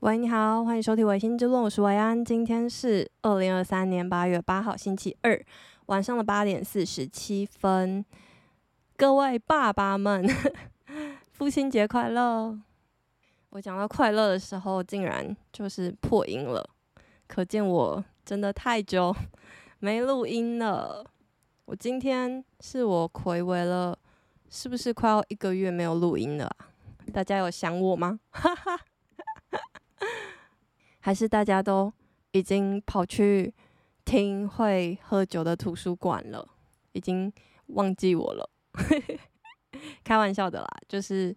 喂，你好，欢迎收听《薇心之论》，我是维安。今天是二零二三年八月八号，星期二晚上的八点四十七分。各位爸爸们，父亲节快乐！我讲到快乐的时候，竟然就是破音了，可见我真的太久没录音了。我今天是我睽违了，是不是快要一个月没有录音了？大家有想我吗？哈哈。还是大家都已经跑去听会喝酒的图书馆了，已经忘记我了。开玩笑的啦，就是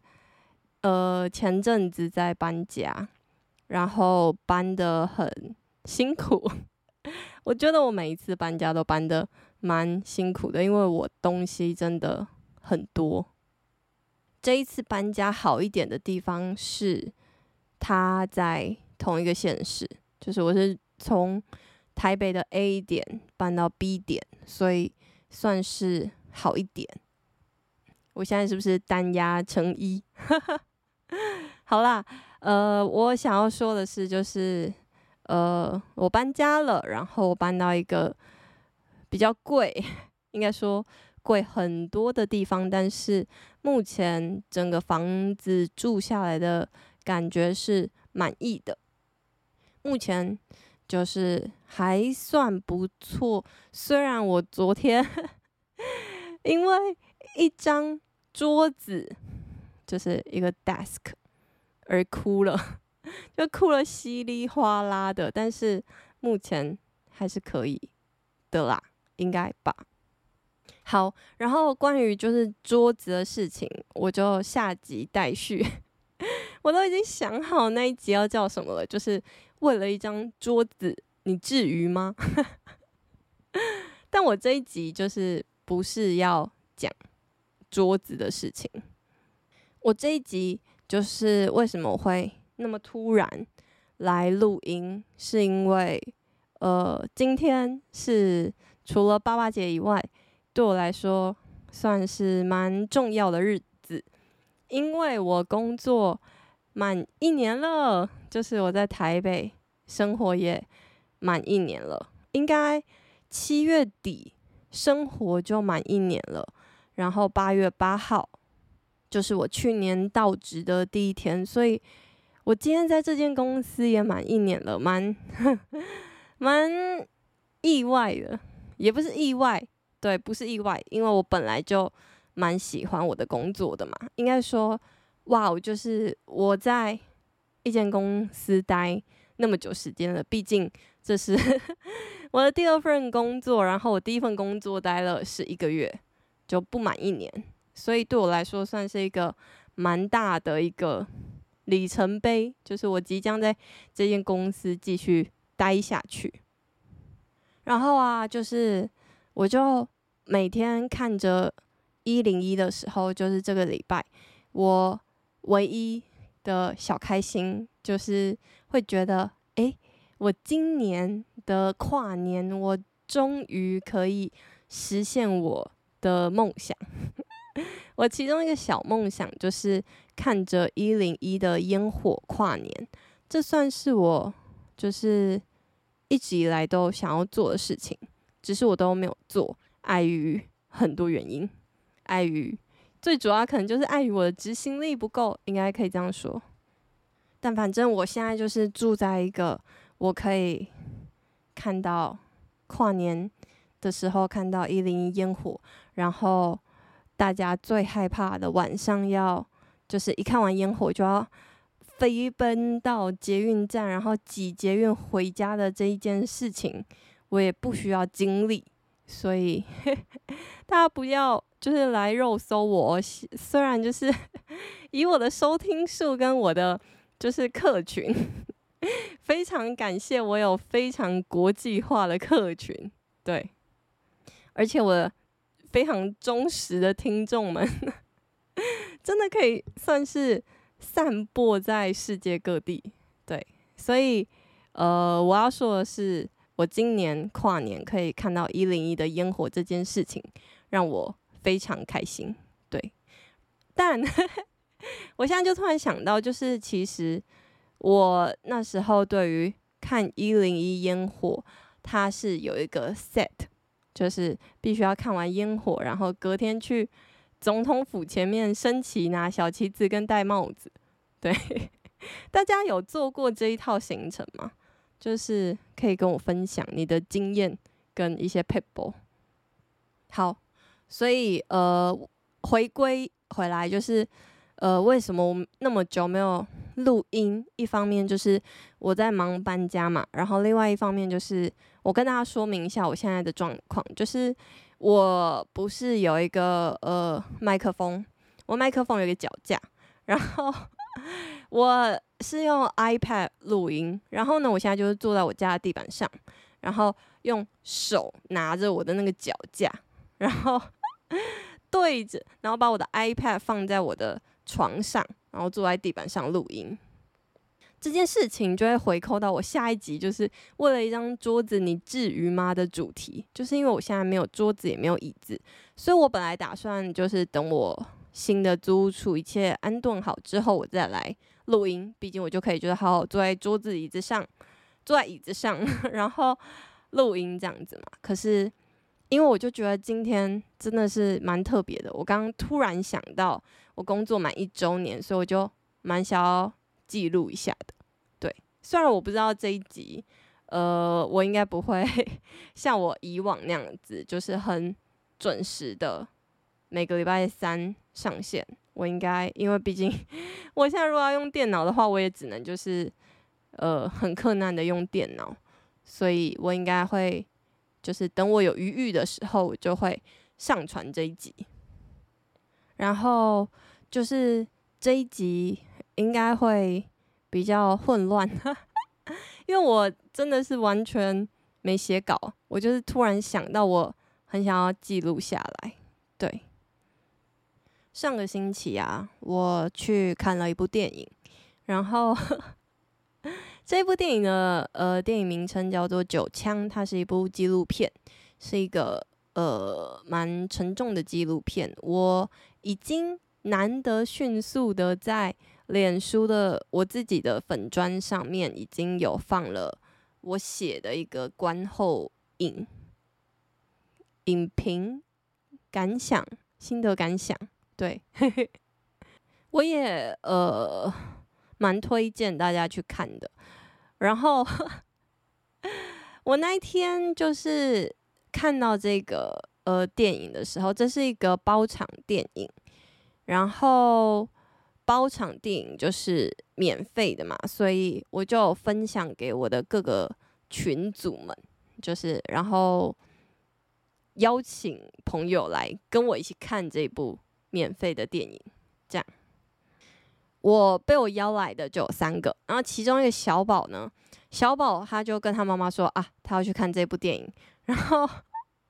呃前阵子在搬家，然后搬得很辛苦。我觉得我每一次搬家都搬得蛮辛苦的，因为我东西真的很多。这一次搬家好一点的地方是，他在。同一个县市，就是我是从台北的 A 点搬到 B 点，所以算是好一点。我现在是不是单压成一？好啦，呃，我想要说的是，就是呃，我搬家了，然后我搬到一个比较贵，应该说贵很多的地方，但是目前整个房子住下来的感觉是满意的。目前就是还算不错，虽然我昨天因为一张桌子，就是一个 desk 而哭了，就哭了稀里哗啦的，但是目前还是可以的啦，应该吧。好，然后关于就是桌子的事情，我就下集待续。我都已经想好那一集要叫什么了，就是。为了一张桌子，你至于吗？但我这一集就是不是要讲桌子的事情。我这一集就是为什么我会那么突然来录音，是因为呃，今天是除了爸爸节以外，对我来说算是蛮重要的日子，因为我工作满一年了。就是我在台北生活也满一年了，应该七月底生活就满一年了。然后八月八号就是我去年到职的第一天，所以我今天在这间公司也满一年了，蛮 蛮意外的，也不是意外，对，不是意外，因为我本来就蛮喜欢我的工作的嘛。应该说，哇哦，就是我在。一间公司待那么久时间了，毕竟这是 我的第二份工作，然后我第一份工作待了是一个月，就不满一年，所以对我来说算是一个蛮大的一个里程碑，就是我即将在这间公司继续待下去。然后啊，就是我就每天看着一零一的时候，就是这个礼拜我唯一。的小开心就是会觉得，诶，我今年的跨年，我终于可以实现我的梦想。我其中一个小梦想就是看着一零一的烟火跨年，这算是我就是一直以来都想要做的事情，只是我都没有做，碍于很多原因，碍于。最主要可能就是碍于我的执行力不够，应该可以这样说。但反正我现在就是住在一个我可以看到跨年的时候看到一零一烟火，然后大家最害怕的晚上要就是一看完烟火就要飞奔到捷运站，然后挤捷运回家的这一件事情，我也不需要经历，所以 大家不要。就是来肉搜我，虽然就是 以我的收听数跟我的就是客群，非常感谢我有非常国际化的客群，对，而且我非常忠实的听众们，真的可以算是散播在世界各地，对，所以呃，我要说的是，我今年跨年可以看到一零一的烟火这件事情，让我。非常开心，对，但 我现在就突然想到，就是其实我那时候对于看一零一烟火，它是有一个 set，就是必须要看完烟火，然后隔天去总统府前面升旗，拿小旗子跟戴帽子。对，大家有做过这一套行程吗？就是可以跟我分享你的经验跟一些撇步。好，所以呃，回归回来就是呃，为什么我那么久没有录音？一方面就是我在忙搬家嘛，然后另外一方面就是我跟大家说明一下我现在的状况，就是我不是有一个呃麦克风，我麦克风有一个脚架，然后。我是用 iPad 录音，然后呢，我现在就是坐在我家的地板上，然后用手拿着我的那个脚架，然后 对着，然后把我的 iPad 放在我的床上，然后坐在地板上录音。这件事情就会回扣到我下一集，就是为了一张桌子，你至于吗的主题，就是因为我现在没有桌子，也没有椅子，所以我本来打算就是等我。新的租处一切安顿好之后，我再来录音。毕竟我就可以就是好好坐在桌子椅子上，坐在椅子上，然后录音这样子嘛。可是因为我就觉得今天真的是蛮特别的，我刚刚突然想到我工作满一周年，所以我就蛮想要记录一下的。对，虽然我不知道这一集，呃，我应该不会 像我以往那样子，就是很准时的。每个礼拜三上线，我应该，因为毕竟 我现在如果要用电脑的话，我也只能就是呃很困难的用电脑，所以我应该会就是等我有余裕的时候，我就会上传这一集。然后就是这一集应该会比较混乱，因为我真的是完全没写稿，我就是突然想到我很想要记录下来，对。上个星期啊，我去看了一部电影，然后 这部电影的呃电影名称叫做《九枪》，它是一部纪录片，是一个呃蛮沉重的纪录片。我已经难得迅速的在脸书的我自己的粉砖上面已经有放了我写的一个观后影影评感想心得感想。对，我也呃蛮推荐大家去看的。然后我那一天就是看到这个呃电影的时候，这是一个包场电影，然后包场电影就是免费的嘛，所以我就分享给我的各个群组们，就是然后邀请朋友来跟我一起看这部。免费的电影，这样，我被我邀来的就有三个，然后其中一个小宝呢，小宝他就跟他妈妈说啊，他要去看这部电影，然后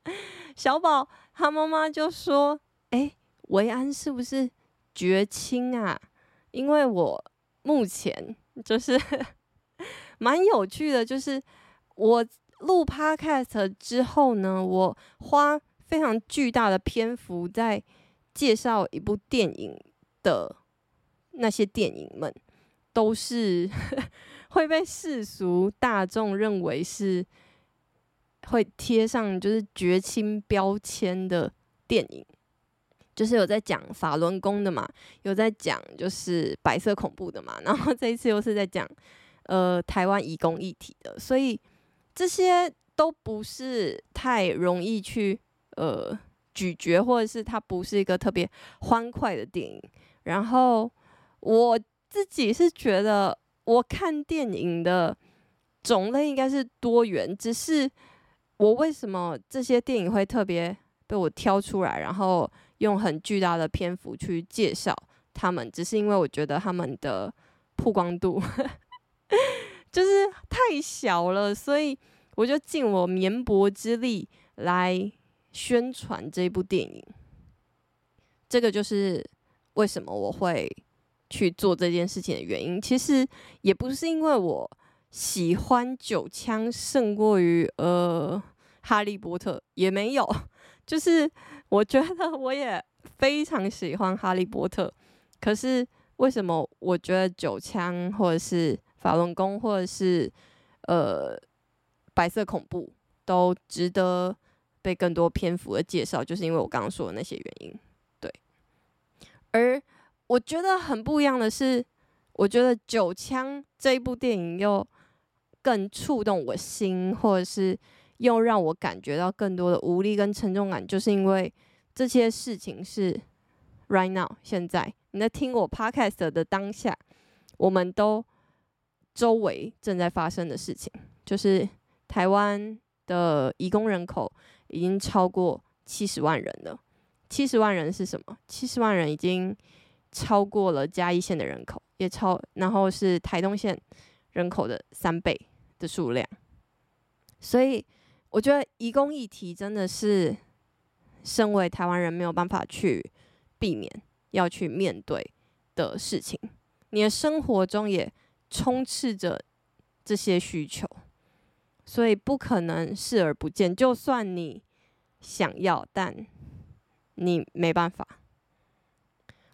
小宝他妈妈就说，哎，维安是不是绝亲啊？因为我目前就是 蛮有趣的，就是我录 Podcast 之后呢，我花非常巨大的篇幅在。介绍一部电影的那些电影们，都是 会被世俗大众认为是会贴上就是绝亲标签的电影，就是有在讲法轮功的嘛，有在讲就是白色恐怖的嘛，然后这一次又是在讲呃台湾移工议题的，所以这些都不是太容易去呃。咀嚼，或者是它不是一个特别欢快的电影。然后我自己是觉得，我看电影的种类应该是多元。只是我为什么这些电影会特别被我挑出来，然后用很巨大的篇幅去介绍他们，只是因为我觉得他们的曝光度 就是太小了，所以我就尽我绵薄之力来。宣传这部电影，这个就是为什么我会去做这件事情的原因。其实也不是因为我喜欢九枪胜过于呃哈利波特，也没有，就是我觉得我也非常喜欢哈利波特。可是为什么我觉得九枪或者是法轮功或者是呃白色恐怖，都值得被更多篇幅的介绍，就是因为我刚刚说的那些原因。对，而我觉得很不一样的是，我觉得《九枪》这一部电影又更触动我心，或者是又让我感觉到更多的无力跟沉重感，就是因为这些事情是 right now 现在你在听我 podcast 的当下，我们都周围正在发生的事情，就是台湾的移工人口已经超过七十万人了。七十万人是什么？七十万人已经。超过了嘉义县的人口，也超，然后是台东县人口的三倍的数量，所以我觉得移工议题真的是身为台湾人没有办法去避免要去面对的事情。你的生活中也充斥着这些需求，所以不可能视而不见。就算你想要，但你没办法。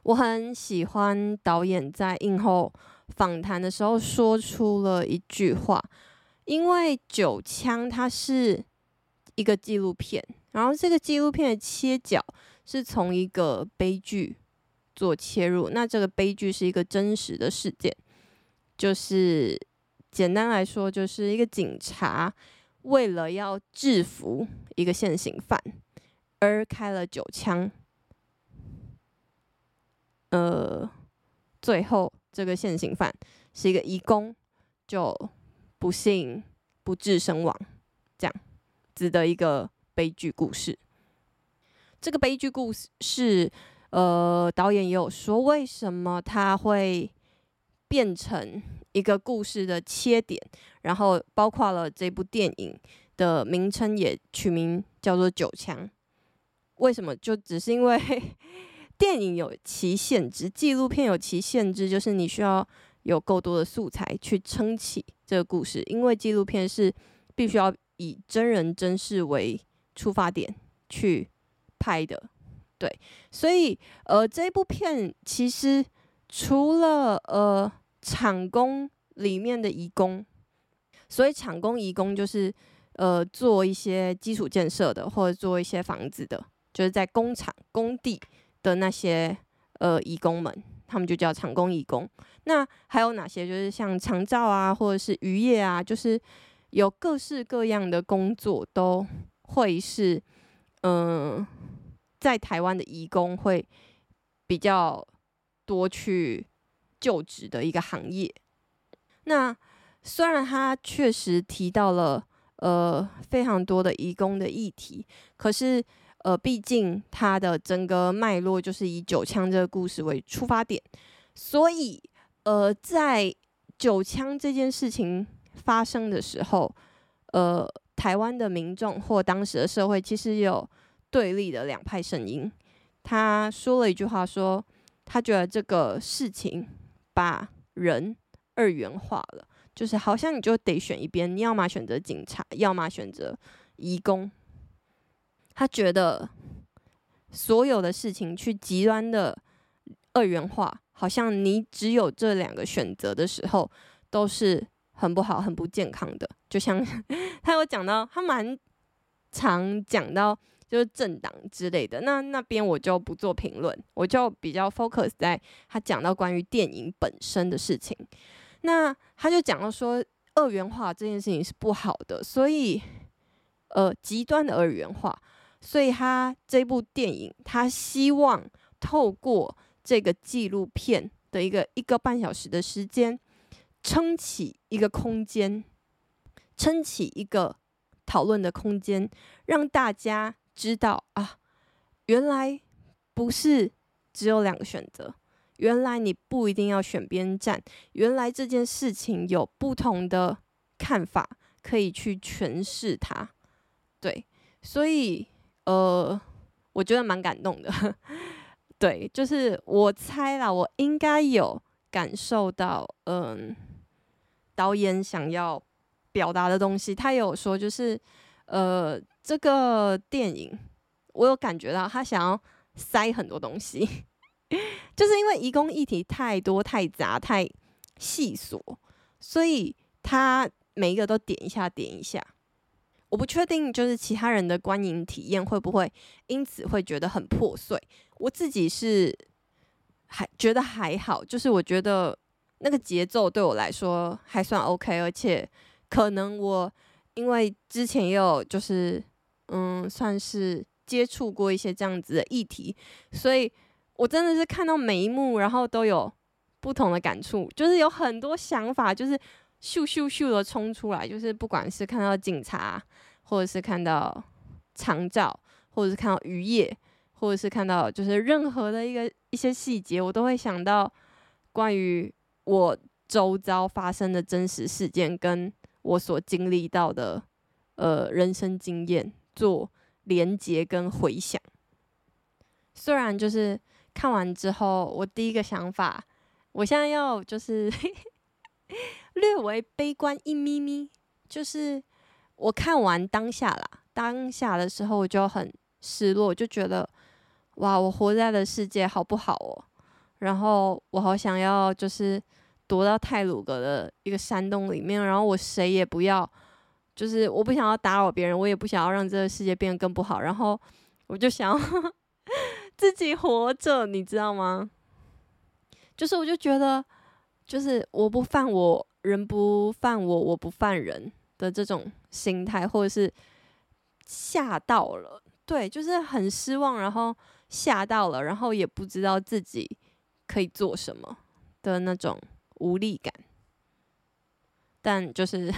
我很喜欢导演在映后访谈的时候说出了一句话，因为《九枪》它是一个纪录片，然后这个纪录片的切角是从一个悲剧做切入，那这个悲剧是一个真实的事件，就是简单来说，就是一个警察为了要制服一个现行犯而开了九枪。呃，最后这个现行犯是一个移工，就不幸不治身亡，这样子的一个悲剧故事。这个悲剧故事是，呃，导演也有说，为什么他会变成一个故事的切点，然后包括了这部电影的名称也取名叫做《九枪》，为什么？就只是因为。电影有其限制，纪录片有其限制，就是你需要有够多的素材去撑起这个故事，因为纪录片是必须要以真人真事为出发点去拍的，对，所以呃，这部片其实除了呃厂工里面的移工，所以厂工移工就是呃做一些基础建设的，或者做一些房子的，就是在工厂工地。的那些呃移工们，他们就叫厂工移工。那还有哪些？就是像长照啊，或者是渔业啊，就是有各式各样的工作，都会是嗯、在台湾的移工会比较多去就职的一个行业。那虽然他确实提到了呃非常多的移工的议题，可是。呃，毕竟他的整个脉络就是以九枪这个故事为出发点，所以呃，在九枪这件事情发生的时候，呃，台湾的民众或当时的社会其实有对立的两派声音。他说了一句话，说他觉得这个事情把人二元化了，就是好像你就得选一边，你要么选择警察，要么选择移工。他觉得所有的事情去极端的二元化，好像你只有这两个选择的时候，都是很不好、很不健康的。就像 他有讲到，他蛮常讲到就是政党之类的。那那边我就不做评论，我就比较 focus 在他讲到关于电影本身的事情。那他就讲到说，二元化这件事情是不好的，所以呃，极端的二元化。所以他这部电影，他希望透过这个纪录片的一个一个半小时的时间，撑起一个空间，撑起一个讨论的空间，让大家知道啊，原来不是只有两个选择，原来你不一定要选边站，原来这件事情有不同的看法可以去诠释它，对，所以。呃，我觉得蛮感动的，对，就是我猜啦，我应该有感受到，嗯，导演想要表达的东西。他有说，就是呃，这个电影我有感觉到他想要塞很多东西，就是因为移工议题太多、太杂、太细琐，所以他每一个都点一下，点一下。我不确定，就是其他人的观影体验会不会因此会觉得很破碎。我自己是还觉得还好，就是我觉得那个节奏对我来说还算 OK，而且可能我因为之前也有就是嗯，算是接触过一些这样子的议题，所以我真的是看到每一幕，然后都有不同的感触，就是有很多想法，就是。咻咻咻的冲出来，就是不管是看到警察，或者是看到长照，或者是看到渔业，或者是看到就是任何的一个一些细节，我都会想到关于我周遭发生的真实事件，跟我所经历到的呃人生经验做连接跟回想。虽然就是看完之后，我第一个想法，我现在要就是。略微悲观一咪咪，就是我看完当下啦，当下的时候我就很失落，就觉得哇，我活在的世界好不好哦？然后我好想要就是躲到泰鲁阁的一个山洞里面，然后我谁也不要，就是我不想要打扰别人，我也不想要让这个世界变得更不好，然后我就想要 自己活着，你知道吗？就是我就觉得，就是我不犯我。人不犯我，我不犯人的这种心态，或者是吓到了，对，就是很失望，然后吓到了，然后也不知道自己可以做什么的那种无力感。但就是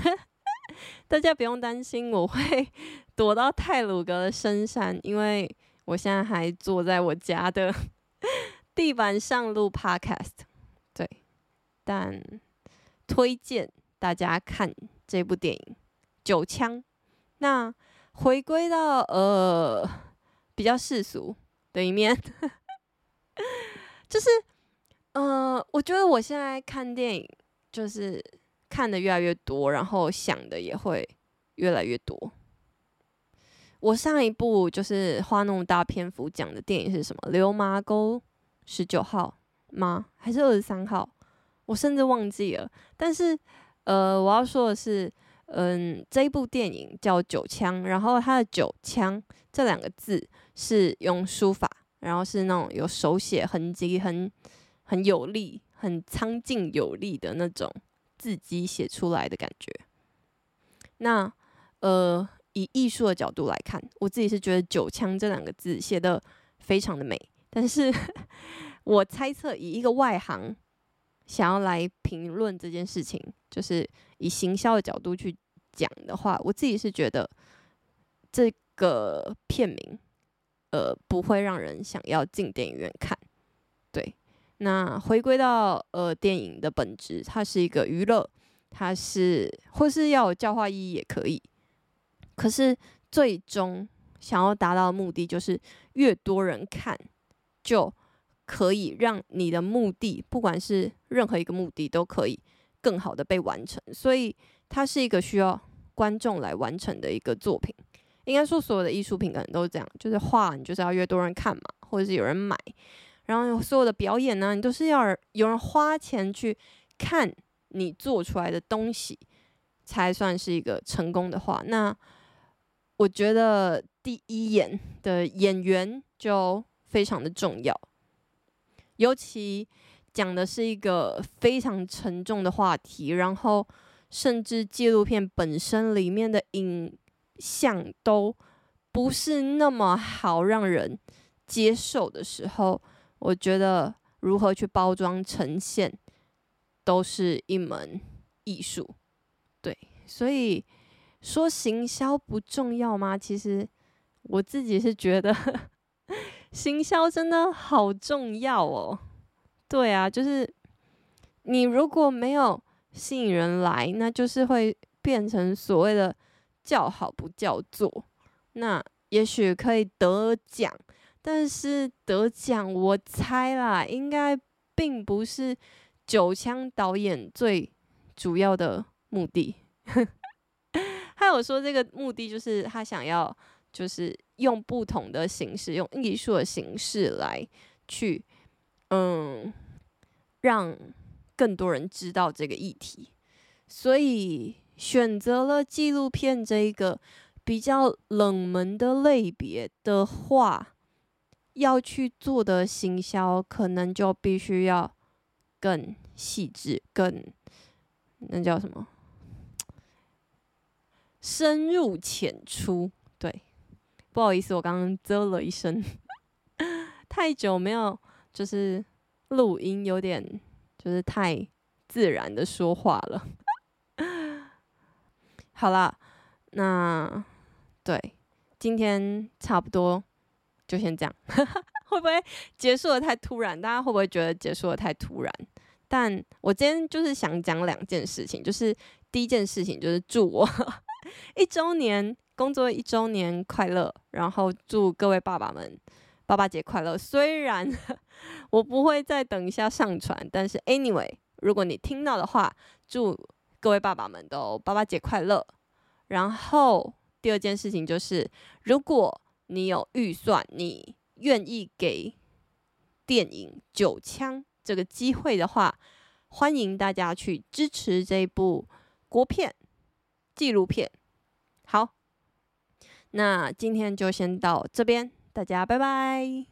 大家不用担心，我会 躲到泰鲁格的深山，因为我现在还坐在我家的 地板上录 Podcast，对，但。推荐大家看这部电影《九枪》。那回归到呃比较世俗的一面，就是呃，我觉得我现在看电影就是看的越来越多，然后想的也会越来越多。我上一部就是花那么大篇幅讲的电影是什么？《流麻沟十九号》吗？还是二十三号？我甚至忘记了，但是，呃，我要说的是，嗯，这一部电影叫《九枪》，然后它的“九枪”这两个字是用书法，然后是那种有手写痕迹，很很有力、很苍劲有力的那种字迹写出来的感觉。那，呃，以艺术的角度来看，我自己是觉得“九枪”这两个字写的非常的美，但是 我猜测以一个外行。想要来评论这件事情，就是以行销的角度去讲的话，我自己是觉得这个片名，呃，不会让人想要进电影院看。对，那回归到呃电影的本质，它是一个娱乐，它是或是要有教化意义也可以。可是最终想要达到的目的，就是越多人看就。可以让你的目的，不管是任何一个目的，都可以更好的被完成。所以它是一个需要观众来完成的一个作品。应该说，所有的艺术品可能都是这样，就是画你就是要越多人看嘛，或者是有人买。然后所有的表演呢，你都是要有人花钱去看你做出来的东西，才算是一个成功的话。那我觉得第一眼的演员就非常的重要。尤其讲的是一个非常沉重的话题，然后甚至纪录片本身里面的影像都不是那么好让人接受的时候，我觉得如何去包装呈现都是一门艺术。对，所以说行销不重要吗？其实我自己是觉得。行销真的好重要哦，对啊，就是你如果没有吸引人来，那就是会变成所谓的叫好不叫座。那也许可以得奖，但是得奖，我猜啦，应该并不是九枪导演最主要的目的。他有说这个目的就是他想要。就是用不同的形式，用艺术的形式来去，嗯，让更多人知道这个议题。所以选择了纪录片这一个比较冷门的类别的话，要去做的行销，可能就必须要更细致、更那叫什么？深入浅出。对，不好意思，我刚刚啧了一声，太久没有就是录音，有点就是太自然的说话了。好啦，那对，今天差不多就先这样。会不会结束的太突然？大家会不会觉得结束的太突然？但我今天就是想讲两件事情，就是第一件事情就是祝我 一周年工作一周年快乐，然后祝各位爸爸们爸爸节快乐。虽然 我不会再等一下上传，但是 anyway，如果你听到的话，祝。各位爸爸们都爸爸节快乐！然后第二件事情就是，如果你有预算，你愿意给电影《九枪》这个机会的话，欢迎大家去支持这部国片纪录片。好，那今天就先到这边，大家拜拜。